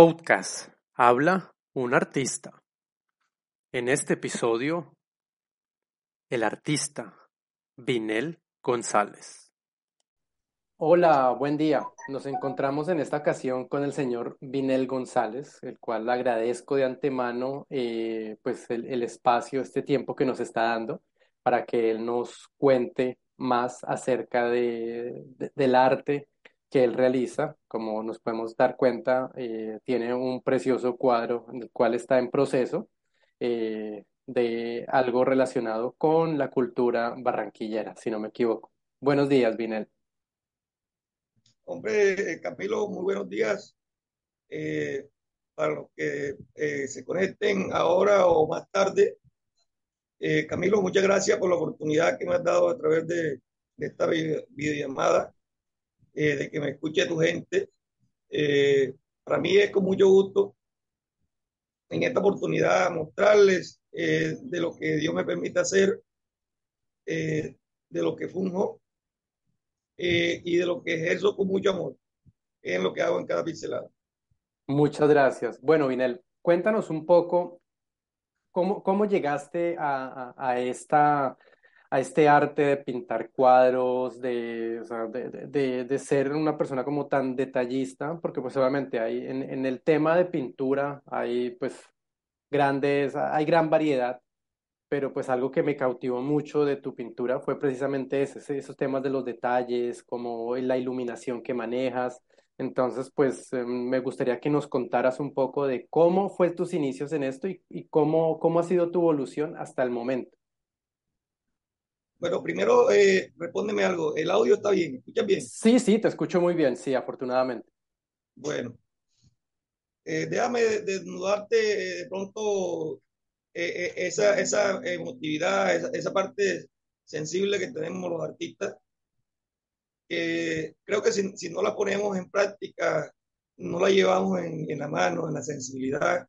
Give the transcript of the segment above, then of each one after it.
Podcast Habla un artista. En este episodio, el artista Vinel González. Hola, buen día. Nos encontramos en esta ocasión con el señor Vinel González, el cual le agradezco de antemano eh, pues el, espacio, este tiempo que nos está dando para que él nos cuente más acerca de, del arte que él realiza. Como nos podemos dar cuenta, eh, tiene un precioso cuadro en el cual está en proceso eh, de algo relacionado con la cultura barranquillera, si no me equivoco. Buenos días, Vinel. Hombre, eh, Camilo, muy buenos días. para los que se conecten ahora o más tarde, Camilo, muchas gracias por la oportunidad que me has dado a través de, de esta videollamada eh, de que me escuche tu gente. Eh, para mí es con mucho gusto en esta oportunidad mostrarles eh, de lo que Dios me permite hacer, de lo que funjo y de lo que ejerzo con mucho amor en lo que hago en cada pincelada. Muchas gracias. Bueno, Vinel, cuéntanos un poco cómo, cómo llegaste a, a, a esta a este arte de pintar cuadros, de, de, de, ser una persona como tan detallista, porque pues obviamente hay, en, en, el tema de pintura hay pues grandes, hay gran variedad, pero pues algo que me cautivó mucho de tu pintura fue precisamente ese, esos temas de los detalles, como la iluminación que manejas. Entonces, pues em, me gustaría que nos contaras un poco de cómo fue tus inicios en esto y, y cómo, cómo ha sido tu evolución hasta el momento. Bueno, primero eh, respóndeme algo. ¿El audio está bien? ¿Escuchas bien? Sí, sí, te escucho muy bien, sí, afortunadamente. Bueno, eh, déjame desnudarte eh, de pronto eh, esa, esa emotividad, esa, esa, parte sensible que tenemos los artistas. creo que si, si, no la ponemos en práctica, no la llevamos en, en, la mano, en la sensibilidad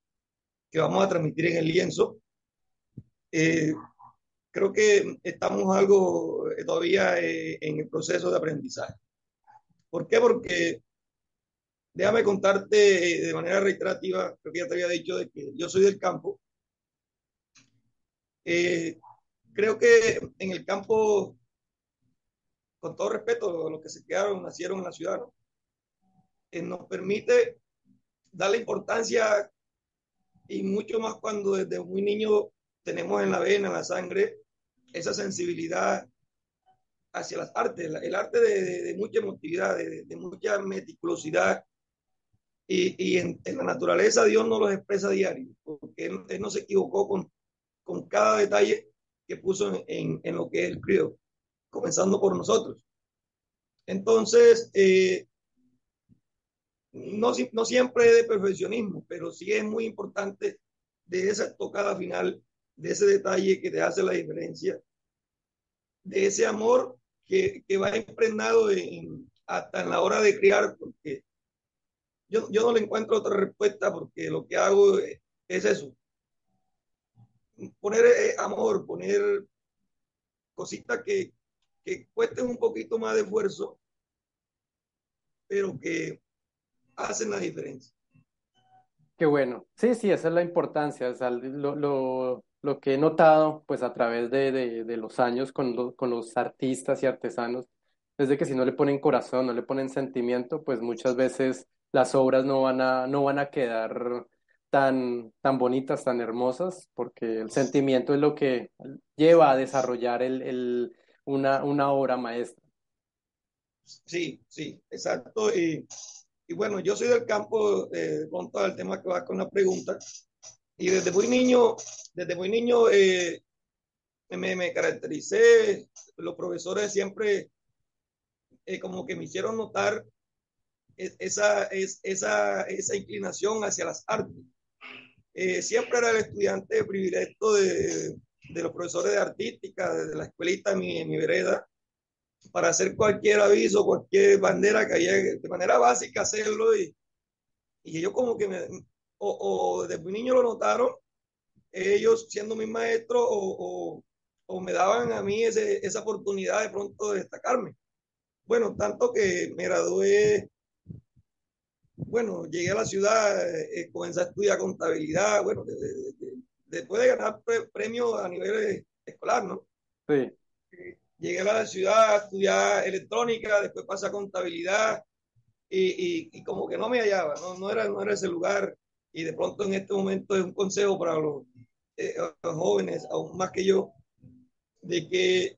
que vamos a transmitir en el lienzo, creo que estamos algo eh, todavía eh, en el proceso de aprendizaje. ¿Por qué? Porque déjame contarte eh, de manera reiterativa, creo que ya te había dicho de que yo soy del campo. creo que en el campo, con todo respeto, los que se quedaron, nacieron en la ciudad, ¿no? nos permite darle importancia y mucho más cuando desde muy niño tenemos en la vena, en la sangre, esa sensibilidad hacia las artes, el arte de, mucha emotividad, de, mucha meticulosidad. Y, en, la naturaleza Dios no los expresa a diario, porque él, no se equivocó con, cada detalle que puso en, en, lo que Él crió, comenzando por nosotros. Entonces, eh, no, no siempre es de perfeccionismo, pero sí es muy importante de esa tocada final de ese detalle que te hace la diferencia, de ese amor que, que va impregnado en, hasta en la hora de criar, porque yo, yo no le encuentro otra respuesta porque lo que hago es, es eso. Poner eh, amor, poner cositas que, que cuesten un poquito más de esfuerzo, pero que hacen la diferencia. Qué bueno. Sí, sí, esa es la importancia. O sea, lo, lo, lo que he notado, pues a través de, de, los años con, lo, con los artistas y artesanos, es de que si no le ponen corazón, no le ponen sentimiento, pues muchas veces las obras no van a, no van a quedar tan, tan bonitas, tan hermosas, porque el sentimiento es lo que lleva a desarrollar el, el, una, una obra maestra. Sí, sí, exacto. Y, y bueno, yo soy del campo, eh, con todo tema que va con la pregunta, y desde muy niño, desde muy niño eh, me, me, caractericé, los profesores siempre eh, como que me hicieron notar esa, esa, esa inclinación hacia las artes. Eh, siempre era el estudiante privilegio de, de, los profesores de artística, de la escuelita mi, mi vereda, para hacer cualquier aviso, cualquier bandera que haya, de manera básica hacerlo y, y yo como que me, o, o desde muy niño lo notaron, ellos siendo mis maestros o, o, o me daban a mí ese, esa oportunidad de pronto de destacarme. Bueno, tanto que me gradué bueno, llegué a la ciudad, eh, comencé a estudiar contabilidad, bueno, de, de, de, después de ganar pre, premios a nivel escolar, ¿no? Sí. Llegué a la ciudad a estudiar electrónica, después pasé a contabilidad y, y, y, como que no me hallaba, ¿no? No, era, no era ese lugar y de pronto en este momento es un consejo para los, eh, jóvenes, aún más que yo, de que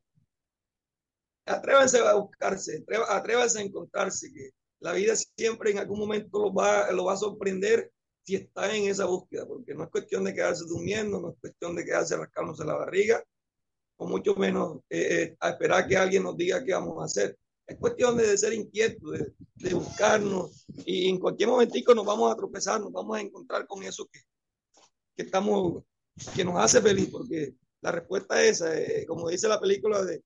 atrévanse a buscarse, atrévanse a encontrarse, que la vida siempre en algún momento lo va, lo va a sorprender si está en esa búsqueda, porque no es cuestión de quedarse durmiendo, no es cuestión de quedarse rascándose la barriga, o mucho menos eh, eh, a esperar que alguien nos diga qué vamos a hacer. Es cuestión de, de ser inquietos, de, de, buscarnos, y en cualquier momentico nos vamos a tropezar, nos vamos a encontrar con eso que, que estamos, que nos hace feliz, porque la respuesta es esa, eh, como dice la película de,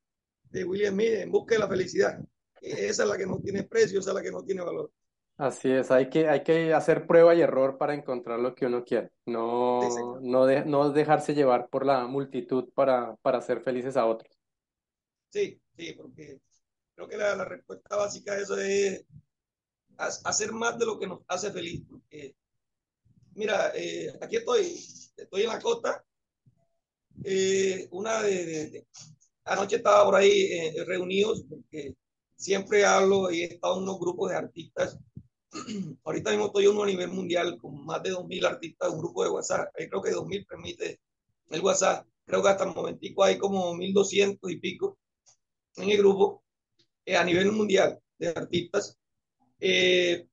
de William Smith, en busca de la felicidad. Esa es la que no tiene precio, esa es la que no tiene valor. Así es, hay que, hay que hacer prueba y error para encontrar lo que uno quiere, no, sí, no, de, no dejarse llevar por la multitud para, para hacer felices a otros. Sí, sí, porque creo que la, la respuesta básica a eso es hacer más de lo que nos hace feliz. Mira, eh, aquí estoy, estoy en la costa, eh, una de, de, de, anoche estaba por ahí eh, reunidos porque siempre hablo y he estado en unos grupos de artistas ahorita mismo estoy uno a nivel mundial con más de 2.000 artistas, un grupo de WhatsApp. Ahí creo que 2.000 permite el WhatsApp. Creo que hasta el momentico hay como 1.200 y pico en el grupo a nivel mundial de artistas. Eh,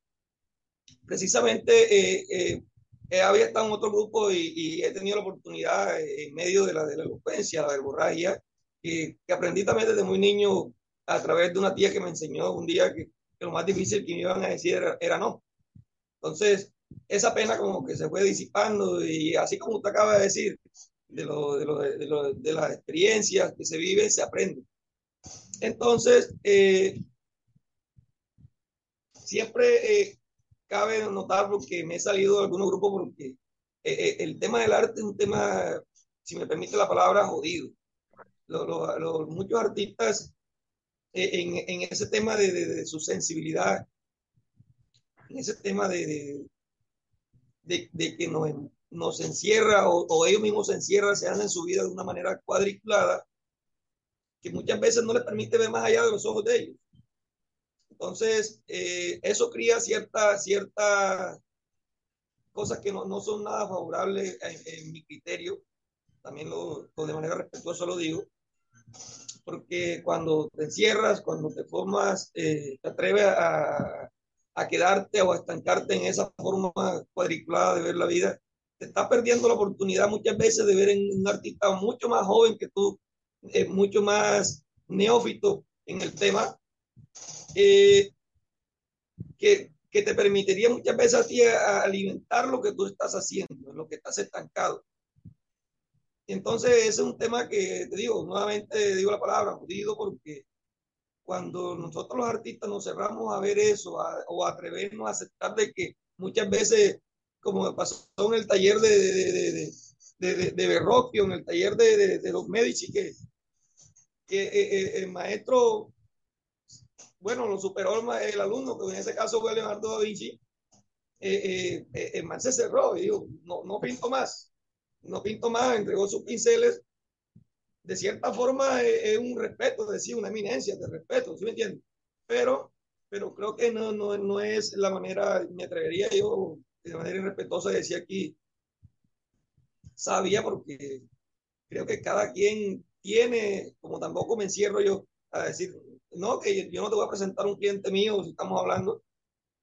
precisamente eh, eh, había estado en otro grupo y, y, he tenido la oportunidad en medio de la, de la elocuencia, la verborragia, que aprendí también desde muy niño a través de una tía que me enseñó un día que que lo más difícil que me iban a decir era, era, no. Entonces, esa pena como que se fue disipando y así como usted acaba de decir, de, lo, de, lo, de, lo, de las experiencias que se vive, se aprende. Entonces, eh, siempre eh, cabe notar porque me he salido de algunos grupos porque eh, eh, el tema del arte es un tema, si me permite la palabra, jodido. Los, los, los, muchos artistas en, ese tema de, su sensibilidad, en ese tema de, de que nos, nos encierra o, o, ellos mismos se encierran, se hacen su vida de una manera cuadriculada, que muchas veces no les permite ver más allá de los ojos de ellos. Entonces, eh, eso cría ciertas cierta cosas que no, no, son nada favorables en, mi criterio. También lo, lo, de manera respetuosa lo digo porque cuando te encierras, cuando te formas, eh, te atreves a, a, quedarte o a estancarte en esa forma cuadriculada de ver la vida, te estás perdiendo la oportunidad muchas veces de ver en un artista mucho más joven que tú, eh, mucho más neófito en el tema, eh, que, que, te permitiría muchas veces a ti alimentar lo que tú estás haciendo, lo que estás estancado. Entonces ese es un tema que te digo, nuevamente digo la palabra, jodido, porque cuando nosotros los artistas nos cerramos a ver eso a, o atrevernos a aceptar de que muchas veces, como pasó en el taller de, de, de, de, de Berroquio, en el taller de, los Medici, que, que eh, eh, el maestro, bueno, lo superó el, el, alumno, que en ese caso fue Leonardo da Vinci, eh, eh el man se cerró y dijo, no, no pinto más no pinto más, entregó sus pinceles. De cierta forma es, es un respeto, es decir, una eminencia de respeto, ¿sí me entiendes? Pero, pero creo que no, no, no es la manera, me atrevería yo de manera irrespetuosa de decir aquí, sabía porque creo que cada quien tiene, como tampoco me encierro yo a decir, no, que yo no te voy a presentar un cliente mío si estamos hablando,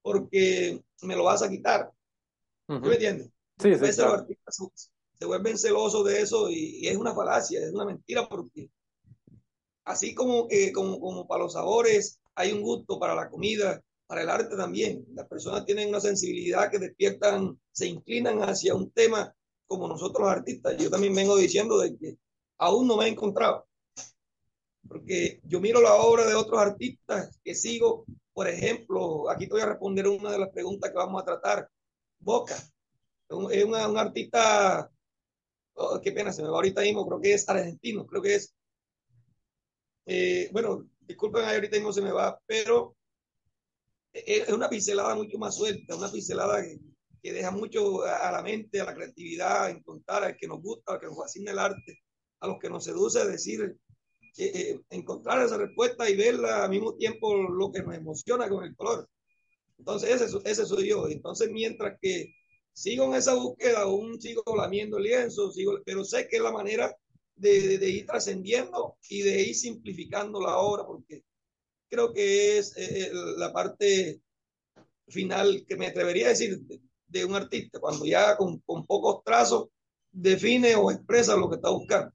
porque me lo vas a quitar. Uh -huh. ¿Sí me entiendes? Sí, sí, claro se vuelven celosos de eso y, y, es una falacia, es una mentira porque así como como, como para los sabores hay un gusto para la comida, para el arte también. Las personas tienen una sensibilidad que despiertan, se inclinan hacia un tema como nosotros los artistas. Yo también vengo diciendo de que aún no me he encontrado. Porque yo miro la obra de otros artistas que sigo, por ejemplo, aquí te voy a responder una de las preguntas que vamos a tratar. Boca, es un, un artista oh, qué pena, se me va ahorita mismo, creo que es argentino, creo que es. Eh, bueno, disculpen, ahorita mismo se me va, pero es una pincelada mucho más suelta, una pincelada que, deja mucho a la mente, a la creatividad, en contar al que nos gusta, al que nos fascina el arte, a los que nos seduce, decir, eh, eh, encontrar esa respuesta y verla al mismo tiempo lo que nos emociona con el color. Entonces, ese, ese soy yo. Entonces, mientras que sigo en esa búsqueda, aún sigo lamiendo el lienzo, sigo, pero sé que es la manera de, ir trascendiendo y de ir simplificando la obra, porque creo que es eh, la parte final que me atrevería a decir de, un artista, cuando ya con, pocos trazos define o expresa lo que está buscando.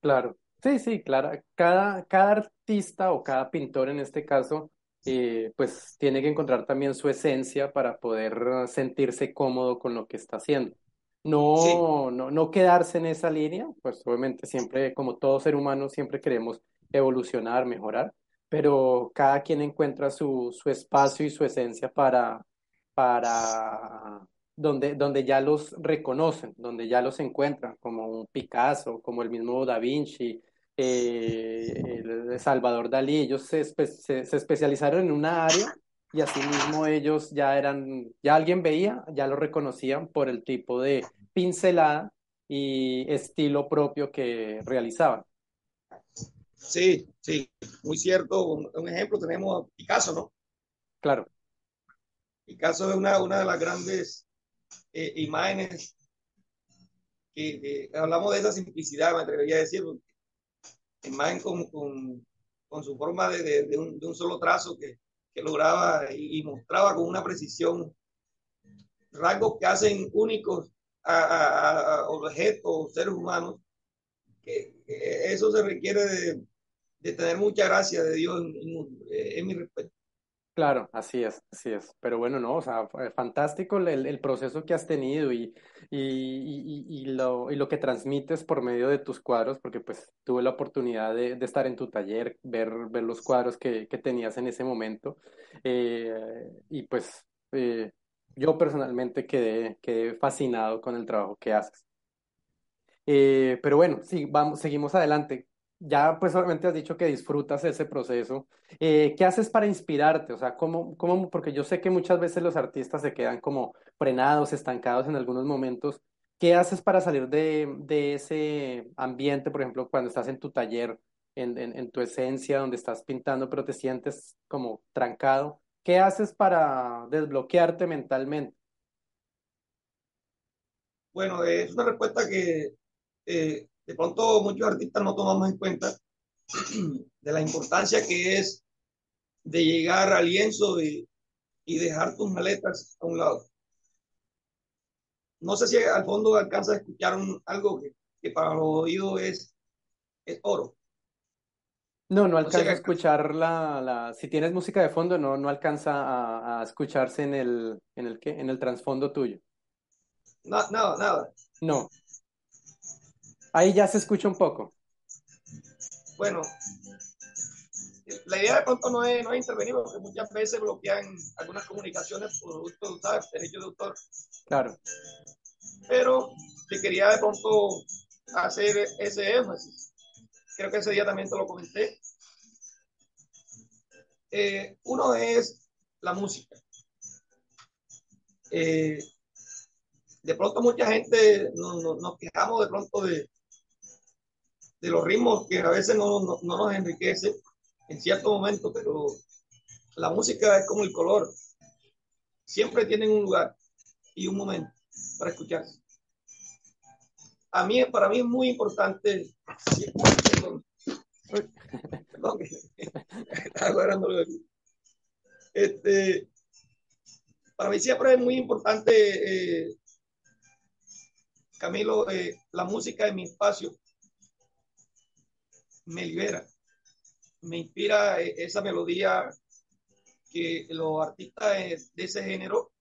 Claro, sí, sí, claro. Cada, cada artista o cada pintor en este caso, eh, pues tiene que encontrar también su esencia para poder sentirse cómodo con lo que está haciendo. No, sí. no, no quedarse en esa línea, pues obviamente siempre, como todo ser humano, siempre queremos evolucionar, mejorar, pero cada quien encuentra su, su espacio y su esencia para, para donde, donde ya los reconocen, donde ya los encuentran, como un Picasso, como el mismo Da Vinci, eh, el Salvador Dalí, ellos se, espe se, se, especializaron en una área y así mismo ellos ya eran, ya alguien veía, ya lo reconocían por el tipo de pincelada y estilo propio que realizaban. Sí, sí, muy cierto. Un, un ejemplo tenemos a Picasso, ¿no? Claro. Picasso es una, una de las grandes eh, imágenes que, hablamos de esa simplicidad, me atrevería a decir, imagen con, con, con su forma de, de, de, un, de, un, solo trazo que, que lograba y, y, mostraba con una precisión rasgos que hacen únicos a, a, a objetos, seres humanos, que, que, eso se requiere de, de tener mucha gracia de Dios en, en, en mi respeto. Claro, así es, así es. Pero bueno, no, o sea, fantástico el, proceso que has tenido y, y, y, lo, y lo que transmites por medio de tus cuadros, porque pues tuve la oportunidad de, de estar en tu taller, ver, ver los cuadros que, que tenías en ese momento. Eh, y pues eh, yo personalmente quedé, quedé fascinado con el trabajo que haces. Eh, pero bueno, sí, vamos, seguimos adelante ya pues obviamente has dicho que disfrutas ese proceso. Eh, ¿Qué haces para inspirarte? O sea, ¿cómo, ¿cómo, porque yo sé que muchas veces los artistas se quedan como frenados, estancados en algunos momentos. ¿Qué haces para salir de, de ese ambiente, por ejemplo, cuando estás en tu taller, en, en, tu esencia, donde estás pintando, pero te sientes como trancado? ¿Qué haces para desbloquearte mentalmente? Bueno, es una respuesta que eh, de pronto muchos artistas no tomamos en cuenta de la importancia que es de llegar al lienzo y, y dejar tus maletas a un lado. No sé si al fondo alcanza a escuchar un, algo que, que, para los oídos es, es oro. No, no alcanza a escuchar la, la, si tienes música de fondo, no, no alcanza a, a escucharse en el, en el qué, en el trasfondo tuyo. No, nada, nada. No. Ahí ya se escucha un poco. Bueno, la idea de pronto no es, no es intervenir, porque muchas veces bloquean algunas comunicaciones por producto, ¿sabes? Derecho de autor. Claro. Pero te quería de pronto hacer ese énfasis. Creo que ese día también te lo comenté. Eh, uno es la música. Eh, de pronto mucha gente nos, nos, nos quejamos de pronto de, de los ritmos que a veces no, no, no nos enriquece en cierto momento, pero la música es como el color. Siempre tienen un lugar y un momento para escucharse. A mí, para mí es muy importante. Perdón, perdón este, para mí siempre es muy importante, eh, Camilo, eh, la música en mi espacio me libera, me inspira eh, esa melodía que los artistas de ese género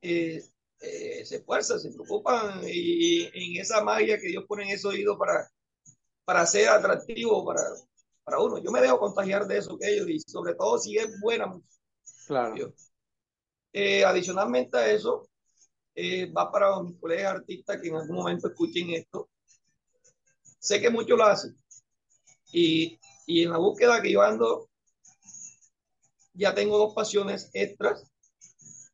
eh, eh, se esfuerzan, se preocupan y, y, en esa magia que Dios pone en ese oído para, para ser atractivo para, para uno. Yo me dejo contagiar de eso que ellos y sobre todo si es buena música. Claro. Eh, adicionalmente a eso, eh, va para mis colegas artistas que en algún momento escuchen esto. Sé que muchos lo hacen, y, y en la búsqueda que yo ando, ya tengo dos pasiones extras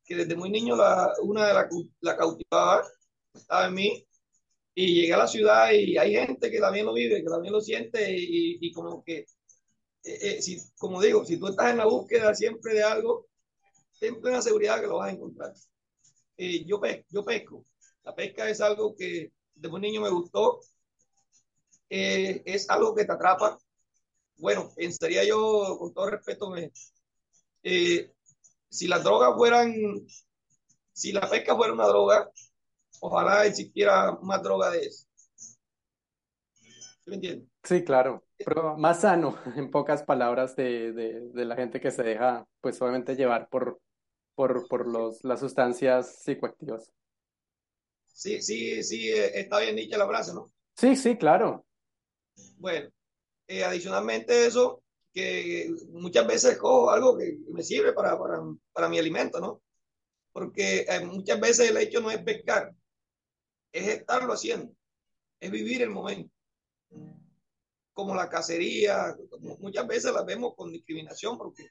que desde muy niño la, una de la, la cautivaba, estaba en mí, y llegué a la ciudad y hay gente que también lo vive, que también lo siente y, y como que, eh, eh, si, como digo, si tú estás en la búsqueda siempre de algo, ten plena seguridad que lo vas a encontrar. Eh, yo, pe yo pesco, la pesca es algo que desde muy niño me gustó, eh, es algo que te atrapa. Bueno, pensaría yo, con todo respeto, me, eh, si las drogas fueran, si la pesca fuera una droga, ojalá existiera más droga de eso. ¿Sí me entiendes? Sí, claro, pero más sano, en pocas palabras, de, de, de, la gente que se deja, pues obviamente llevar por, por, por los, las sustancias psicoactivas. Sí, sí, sí, está bien dicha la frase, ¿no? Sí, sí, claro. Bueno, eh, adicionalmente eso, que muchas veces cojo algo que me sirve para, para, para mi alimento, ¿no? Porque eh, muchas veces el hecho no es pescar, es estarlo haciendo, es vivir el momento. Como la cacería, muchas veces las vemos con discriminación porque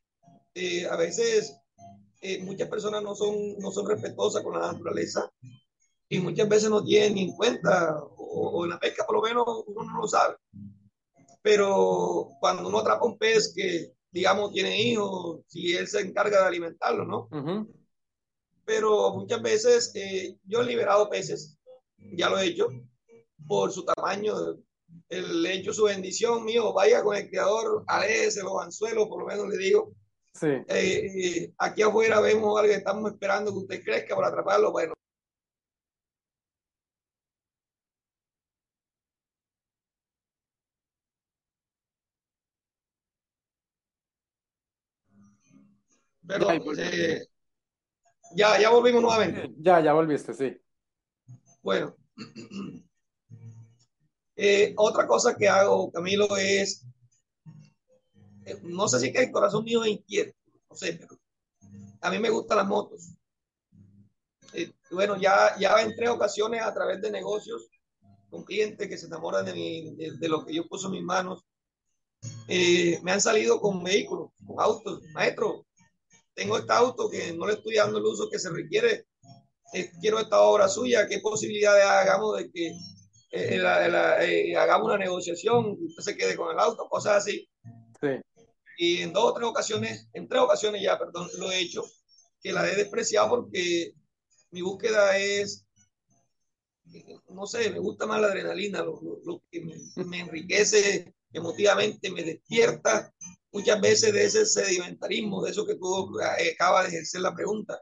eh, a veces muchas personas no son, no son respetuosas con la naturaleza y muchas veces no tienen ni en cuenta, o, o en la pesca por lo menos uno no lo sabe pero cuando uno atrapa un pez que, digamos, tiene hijos, si él se encarga de alimentarlo, ¿no? Uh -huh. Pero muchas veces eh, yo he liberado peces, ya lo he hecho, por su tamaño, el he hecho su bendición mío, vaya con el criador, aléjese los anzuelos, por lo menos le digo. Sí. Eh, eh, aquí afuera vemos algo que estamos esperando que usted crezca para atraparlo, bueno, Pero, ya, eh, ya, ya volvimos nuevamente. Ya, ya volviste, sí. Bueno, eh, otra cosa que hago, Camilo, es, eh, no sé si es que el corazón mío es inquieto, no sé, pero a mí me gustan las motos. Eh, bueno, ya, ya en tres ocasiones a través de negocios con clientes que se enamoran de, mi, de, de lo que yo puso en mis manos, me han salido con vehículos, con autos, maestro, tengo este auto que no le estoy dando el uso que se requiere, eh, quiero esta obra suya, ¿qué posibilidades hagamos de que eh, la, la, eh, hagamos una negociación, usted se quede con el auto, cosas así? Sí. Y en dos o tres ocasiones, en tres ocasiones ya, perdón, lo he hecho, que la he despreciado porque mi búsqueda es, no sé, me gusta más la adrenalina, lo, lo, lo que me, me enriquece emotivamente, me despierta muchas veces de ese sedimentarismo, de eso que tú eh, acabas de ejercer la pregunta.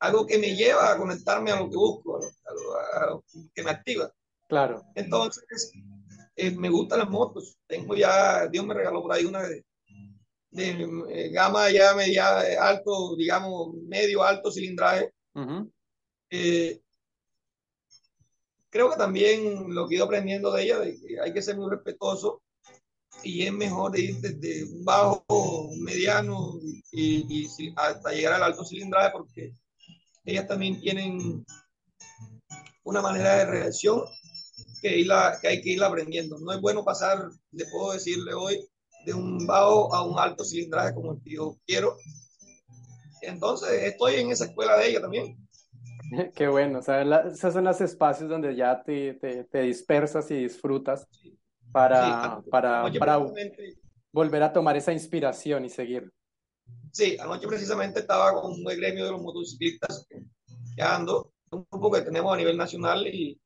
Algo que me lleva a conectarme a lo que busco, a lo, a lo, a lo que me activa. Claro. Entonces, eh, me gustan las motos. Tengo ya, Dios me regaló por ahí una de, de eh, gama ya media, alto, digamos, medio alto cilindraje. Uh -huh. eh, creo que también lo que he ido aprendiendo de ella, de que hay que ser muy respetuoso y es mejor ir desde un bajo, mediano y, y, hasta llegar al alto cilindraje porque ellas también tienen una manera de reacción que, irla, que hay que ir aprendiendo. No es bueno pasar, le puedo decirle hoy, de un bajo a un alto cilindraje como el que yo quiero. Entonces, estoy en esa escuela de ella también. Qué bueno, o sea, la, esos son los espacios donde ya te, te, te dispersas y disfrutas. Sí para, sí, para, para volver a tomar esa inspiración y seguir. Sí, anoche precisamente estaba con un gremio de los motociclistas que ando, un grupo que tenemos a nivel nacional y,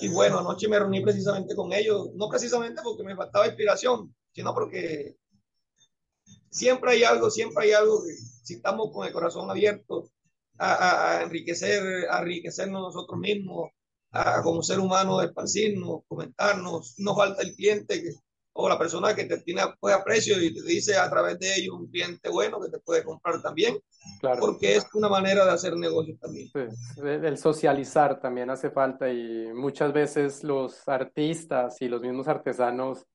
y bueno, anoche me reuní precisamente con ellos, no precisamente porque me faltaba inspiración, sino porque siempre hay algo, siempre hay algo que si estamos con el corazón abierto a, a, a enriquecer, a enriquecernos nosotros mismos, a, como ser humano esparcirnos, comentarnos, no falta el cliente que, o la persona que te tiene pues, aprecio y te dice a través de ellos un cliente bueno que te puede comprar también, claro. porque es una manera de hacer negocios también. Sí, el socializar también hace falta y muchas veces los artistas y los mismos artesanos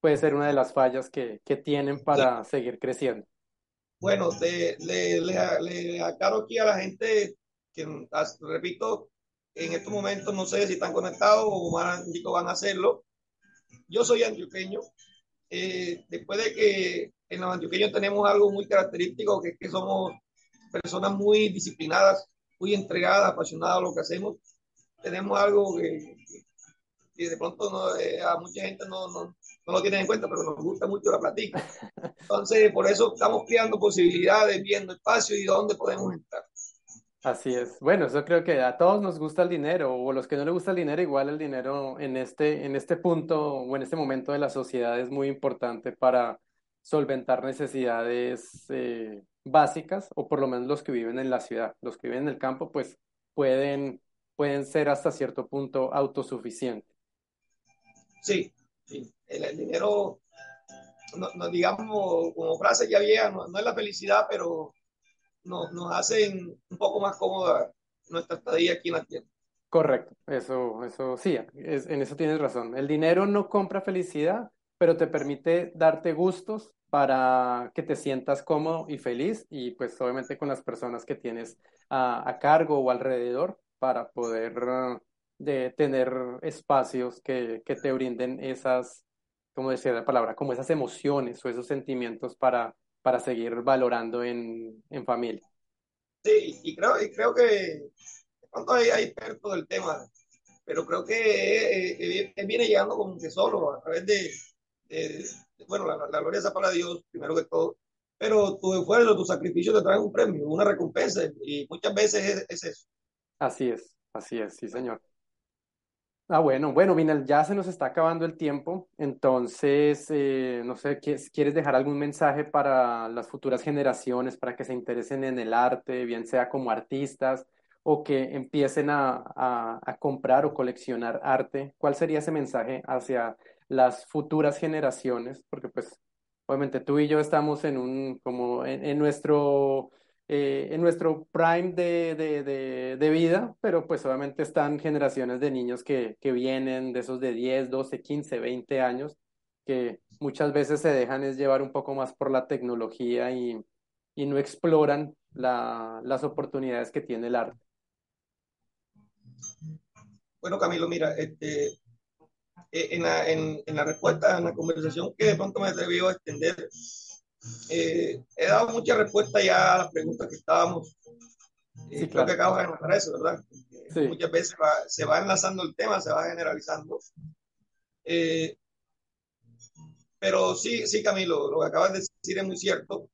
puede ser una de las fallas que, que tienen para sí. seguir creciendo. Bueno, le, le, le, le aclaro aquí a la gente que, repito, en estos momentos no sé si están conectados o van, van a hacerlo. Yo soy antioqueño, eh, después de que en los antioqueños tenemos algo muy característico, que es que somos personas muy disciplinadas, muy entregadas, apasionadas a lo que hacemos, tenemos algo que, que de pronto no, eh, a mucha gente no, no, no, lo tiene en cuenta, pero nos gusta mucho la platica. Entonces, por eso estamos creando posibilidades, viendo espacios y dónde podemos entrar. Así es. Bueno, yo creo que a todos nos gusta el dinero, o a los que no les gusta el dinero, igual el dinero en este, en este punto o en este momento de la sociedad es muy importante para solventar necesidades eh, básicas, o por lo menos los que viven en la ciudad. Los que viven en el campo, pues pueden, pueden ser hasta cierto punto autosuficientes. Sí, sí. El, dinero, no, no, digamos, como frase ya vieja, no es la felicidad, pero nos, nos hacen un poco más cómoda nuestra estadía aquí en la tierra. Correcto, eso, eso sí, en eso tienes razón. El dinero no compra felicidad, pero te permite darte gustos para que te sientas cómodo y feliz y pues obviamente con las personas que tienes a, cargo o alrededor para poder uh, de tener espacios que, que te brinden esas, como decía la palabra, como esas emociones o esos sentimientos para, para seguir valorando en, en familia. Sí, y creo, y creo que de pronto hay, hay expertos del tema, pero creo que eh, eh, viene llegando como que solo, a través de, de bueno, la, la, gloria es para Dios, primero que todo, pero tu esfuerzo, tu sacrificio te traen un premio, una recompensa, y muchas veces es, es eso. Así es, así es, sí, señor. Ah, bueno, bueno, Vinal, ya se nos está acabando el tiempo, entonces, eh, no sé, ¿quieres dejar algún mensaje para las futuras generaciones, para que se interesen en el arte, bien sea como artistas o que empiecen a, a, a comprar o coleccionar arte? ¿Cuál sería ese mensaje hacia las futuras generaciones? Porque pues, obviamente tú y yo estamos en un, como en, en nuestro eh, en nuestro prime de, de, de, de, vida, pero pues obviamente están generaciones de niños que, que vienen de esos de 10, 12, 15, 20 años, que muchas veces se dejan es llevar un poco más por la tecnología y, y no exploran la, las oportunidades que tiene el arte. Bueno, Camilo, mira, este, en, la, en, en la respuesta, en la conversación que de pronto me atreví a extender, eh, he dado mucha respuesta ya a las preguntas que estábamos. Eh, sí, claro. Creo que acabo de notar eso, ¿verdad? Sí. Muchas veces va, se va enlazando el tema, se va generalizando. Eh, pero sí, sí, Camilo, lo que acabas de decir es muy cierto.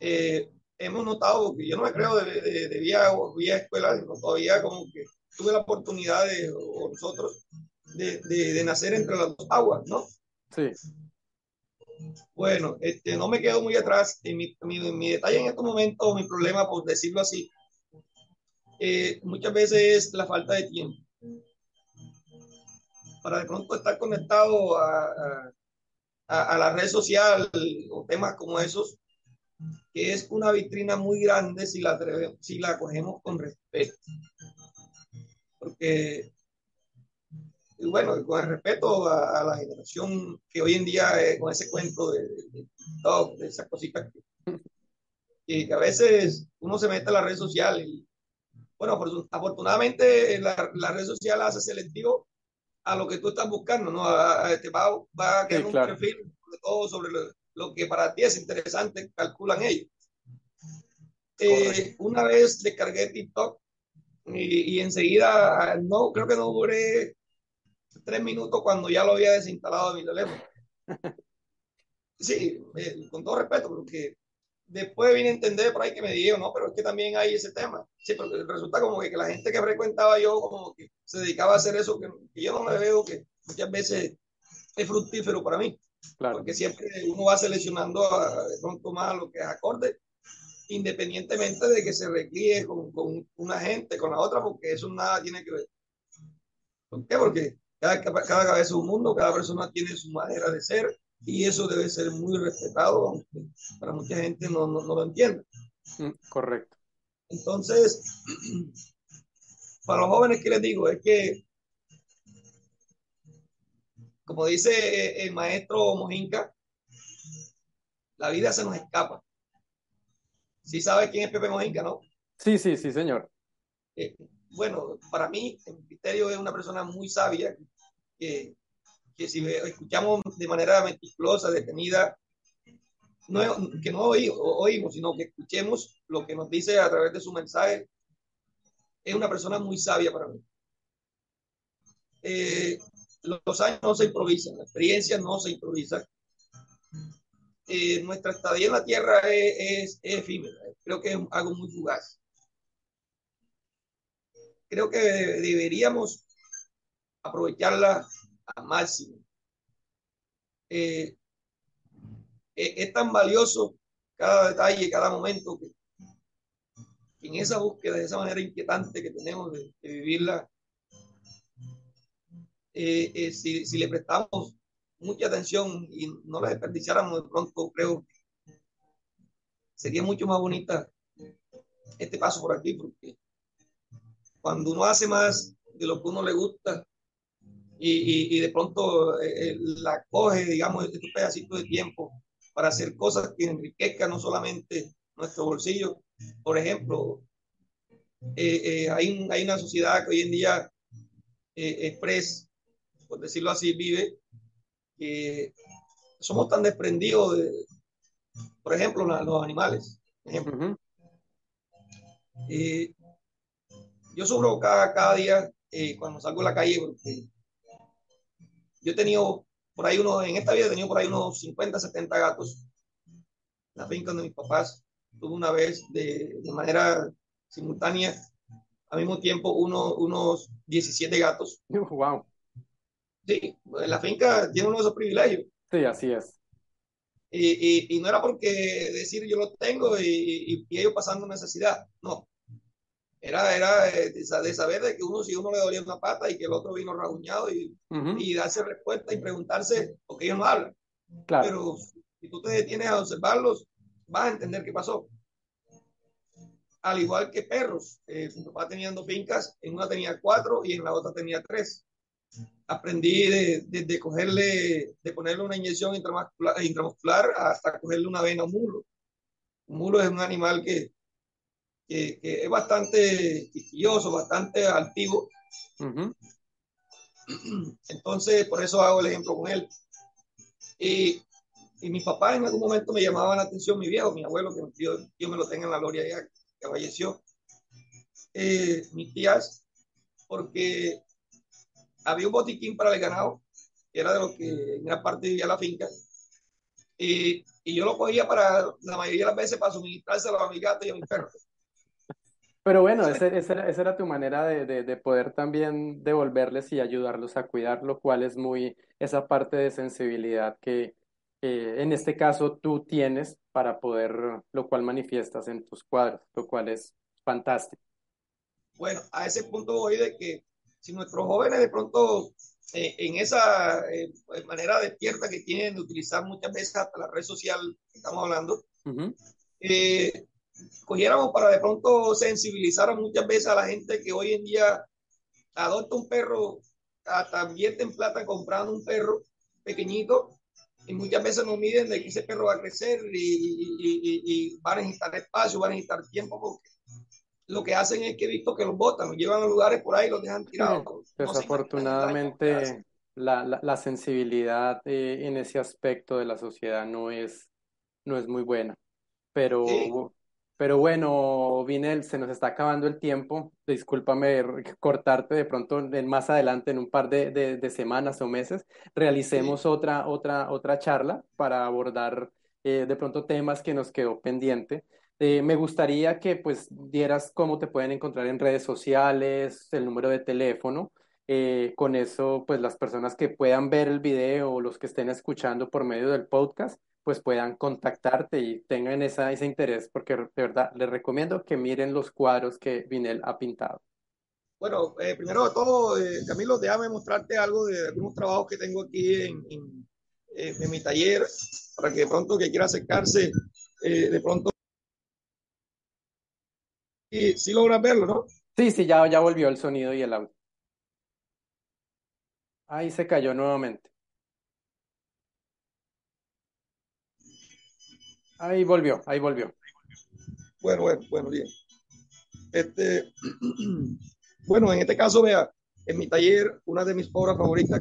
Eh, hemos notado que yo no me creo de, de, de vía, vía escuela, sino todavía como que tuve la oportunidad de, o nosotros, de, de, de nacer entre las dos aguas, ¿no? Sí. Bueno, este, no me quedo muy atrás. En mi, detalle en estos momentos, mi problema, por decirlo así, eh, muchas veces es la falta de tiempo. Para de pronto estar conectado a la red social o temas como esos, que es una vitrina muy grande si la, si la cogemos con respeto. Porque y bueno, con el respeto a, a, la generación que hoy en día, eh, con ese cuento de, de, de esas cositas que, que, a veces uno se mete a la red social y, bueno, afortunadamente la, la, red social hace selectivo a lo que tú estás buscando, ¿no? A, a, te va, va a crear sí, claro. un perfil sobre todo sobre lo, lo, que para ti es interesante, calculan ellos. Eh, una vez descargué TikTok y, y enseguida, no, creo que no duré tres minutos cuando ya lo había desinstalado de mi teléfono. Sí, eh, con todo respeto, porque después vine a entender por ahí que me dijeron, no, pero es que también hay ese tema. Sí, porque resulta como que, que la gente que frecuentaba yo, como que se dedicaba a hacer eso, que, que yo no me veo que muchas veces es fructífero para mí. Claro. Porque siempre uno va seleccionando a, de pronto más lo que es acorde, independientemente de que se recríe con, con una gente, con la otra, porque eso nada tiene que ver. ¿Por qué? Porque cada, cada cabeza es un mundo, cada persona tiene su manera de ser y eso debe ser muy respetado, aunque para mucha gente no, no, no lo entiende. Mm, correcto. Entonces, para los jóvenes, ¿qué les digo? Es que, como dice el maestro Mojinca, la vida se nos escapa. ¿Sí sabe quién es Pepe Mojinca, no? Sí, sí, sí, señor. Eh, bueno, para mí, en criterio, es una persona muy sabia que, si escuchamos de manera meticulosa, detenida, no, que no oímos, sino que escuchemos lo que nos dice a través de su mensaje, es una persona muy sabia para mí. Eh, los años no se improvisan, la experiencia no se improvisa. Eh, nuestra estadía en la Tierra es, es, efímera, creo que es algo muy fugaz. Creo que deberíamos aprovecharla al máximo. Eh, eh, es tan valioso cada detalle, cada momento que, en esa búsqueda, de esa manera inquietante que tenemos de, vivirla, eh, si, si, le prestamos mucha atención y no la desperdiciáramos de pronto, creo que sería mucho más bonita este paso por aquí, porque cuando uno hace más de lo que uno le gusta, y, y, de pronto eh, eh, la coge, digamos, estos pedacitos de tiempo para hacer cosas que enriquezcan no solamente nuestro bolsillo. Por ejemplo, eh, hay, hay, una sociedad que hoy en día express, por decirlo así, vive, que somos tan desprendidos de, por ejemplo, los animales. Ejemplo. yo sufro cada, cada día cuando salgo a la calle porque yo he tenido por ahí uno, en esta vida he tenido por ahí unos 50, 70 gatos. La finca de mis papás tuve una vez de, de manera simultánea, al mismo tiempo, uno, unos 17 gatos. Wow. Sí, la finca tiene uno de esos privilegios. Sí, así es. Y, y, y no era porque decir yo lo tengo y, y ellos pasando necesidad, no era, era eh, de saber de que uno, si uno le dolía una pata y que el otro vino raguñado y, y darse respuesta y preguntarse, porque ellos no hablan. Claro. Pero si tú te detienes a observarlos, vas a entender qué pasó. Al igual que perros, eh, mi papá tenía dos fincas, en una tenía cuatro y en la otra tenía tres. Aprendí de, de, cogerle, de ponerle una inyección intramuscular, intramuscular hasta cogerle una vena a un mulo. Un mulo es un animal que, que, es bastante quisquilloso, bastante altivo. Entonces, por eso hago el ejemplo con él. Y, y mis papás en algún momento me llamaban la atención, mi viejo, mi abuelo, que Dios, me lo tenga en la gloria ya, que falleció, eh, mis tías, porque había un botiquín para el ganado, que era de lo que en gran parte vivía la finca, y, y, yo lo cogía para, la mayoría de las veces, para suministrárselo a mi gato y a mi perro. Pero bueno, esa, esa, era, tu manera de, de, poder también devolverles y ayudarlos a cuidar, lo cual es muy esa parte de sensibilidad que en este caso tú tienes para poder, lo cual manifiestas en tus cuadros, lo cual es fantástico. Bueno, a ese punto voy de que si nuestros jóvenes de pronto eh, en esa eh, manera despierta que tienen de utilizar muchas veces hasta la red social que estamos hablando, eh, cogiéramos para de pronto sensibilizar muchas veces a la gente que hoy en día adopta un perro, hasta vierte en plata comprando un perro pequeño y muchas veces no miden de que ese perro va a crecer y, y, y, va a necesitar espacio, va a necesitar tiempo, porque lo que hacen es que he visto que los botan, los llevan a lugares por ahí y los dejan tirados. Desafortunadamente, la, la, la, sensibilidad eh, en ese aspecto de la sociedad no es, no es muy buena. Pero pero bueno, Vinel, se nos está acabando el tiempo. Discúlpame cortarte de pronto más adelante, en un par de, de, semanas o meses, realicemos otra, otra, otra charla para abordar eh, de pronto temas que nos quedó pendiente. Eh, me gustaría que pues dieras cómo te pueden encontrar en redes sociales, el número de teléfono. Eh, con eso, pues las personas que puedan ver el video o los que estén escuchando por medio del podcast, pues puedan contactarte y tengan esa, ese interés, porque de verdad les recomiendo que miren los cuadros que Vinel ha pintado. Bueno, eh, primero de todo, eh, Camilo, déjame mostrarte algo de algunos trabajos que tengo aquí en, en, eh, en mi taller, para que de pronto que quiera acercarse, de pronto... Y sí logras verlo, ¿no? Sí, sí, ya, ya volvió el sonido y el audio. Ahí se cayó nuevamente. Ahí volvió, ahí volvió. Bueno, bueno, bueno, bien. Este, bueno, en este caso, vea, en mi taller, una de mis obras favoritas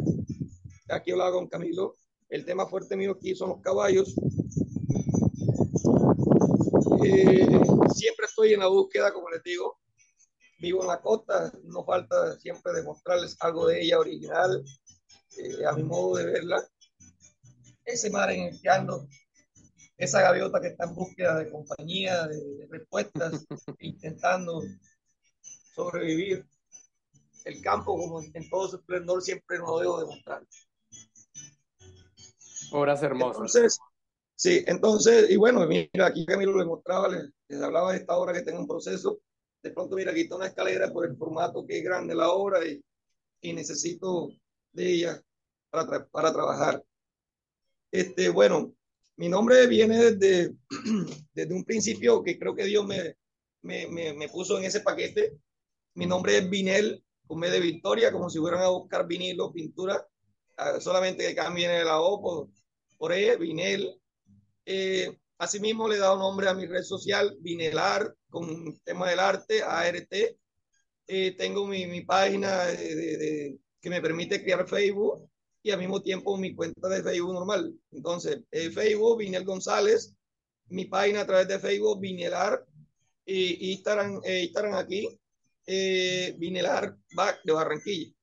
aquí hablaba con Camilo, el tema fuerte mío aquí son los caballos. Eh, siempre estoy en la búsqueda, como les digo, vivo en la costa, no falta siempre demostrarles algo de ella original, eh, a mi modo de verla. Ese mar en el que ando, esa gaviota que está en búsqueda de compañía, de, respuestas, intentando sobrevivir. El campo, como en todo su esplendor, siempre nos debo demostrar. Obras hermosas. Entonces, sí, entonces, y bueno, mira, aquí Camilo le mostraba, les, les hablaba de esta obra que tengo en proceso de pronto, mira, aquí está una escalera por el formato que es grande la obra y, y necesito de ella para, para trabajar. Este, bueno, mi nombre viene desde, desde un principio que creo que Dios me, me, me, me puso en ese paquete. Mi nombre es Vinel, con de Victoria, como si fueran a buscar vinilo, pintura, ah, solamente que cambien la O por, por E, Vinel. Eh, Asimismo, le he dado nombre a mi red social, Vinelar, con tema del arte, ART. Eh, tengo mi, mi página que me permite crear Facebook y al mismo tiempo mi cuenta de Facebook normal. Entonces, eh, Facebook, Vinel González, mi página a través de Facebook, Vinelar, y Instagram, eh, Instagram aquí, eh, Vinelar de Barranquilla.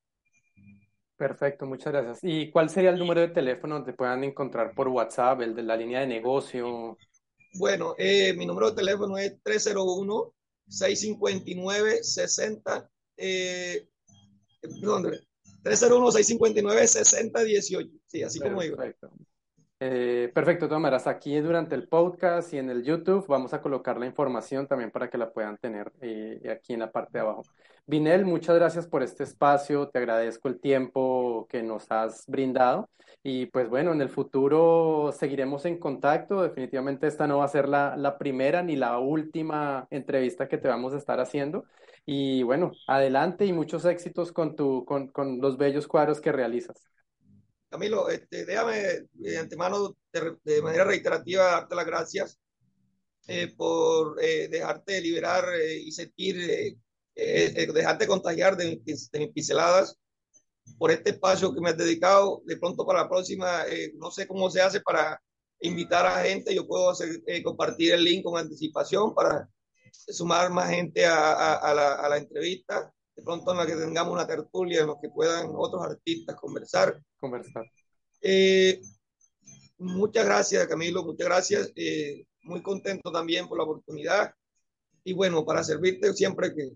Perfecto, muchas gracias. ¿Y cuál sería el número de teléfono donde puedan encontrar por WhatsApp, el de la línea de negocio? Bueno, eh, mi número de teléfono es 301-659-60. Eh, 301-659-6018. Sí, así como digo. Perfecto. Eh, perfecto, maneras, aquí durante el podcast y en el YouTube vamos a colocar la información también para que la puedan tener eh, aquí en la parte de abajo. Vinel, muchas gracias por este espacio, te agradezco el tiempo que nos has brindado y pues bueno, en el futuro seguiremos en contacto, definitivamente esta no va a ser la, la primera ni la última entrevista que te vamos a estar haciendo y bueno, adelante y muchos éxitos con, tu, con, con los bellos cuadros que realizas. Camilo, este, déjame de antemano, de, de, manera reiterativa, darte las gracias eh, por eh, dejarte liberar eh, y sentir, eh, eh, dejarte contagiar de, de, mis pinceladas, por este espacio que me has dedicado. De pronto para la próxima, no sé cómo se hace para invitar a gente, yo puedo hacer, compartir el link con anticipación para sumar más gente a, a, a, la, a la entrevista de pronto en la que tengamos una tertulia en la que puedan otros artistas conversar. Conversar. Eh, muchas gracias, Camilo, muchas gracias. Eh, muy contento también por la oportunidad. Y bueno, para servirte siempre que,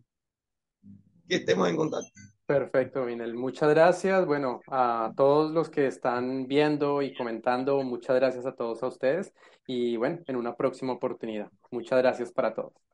que estemos en contacto. Perfecto, Minel. Muchas gracias. Bueno, a todos los que están viendo y comentando, muchas gracias a todos a ustedes. Y bueno, en una próxima oportunidad. Muchas gracias para todos.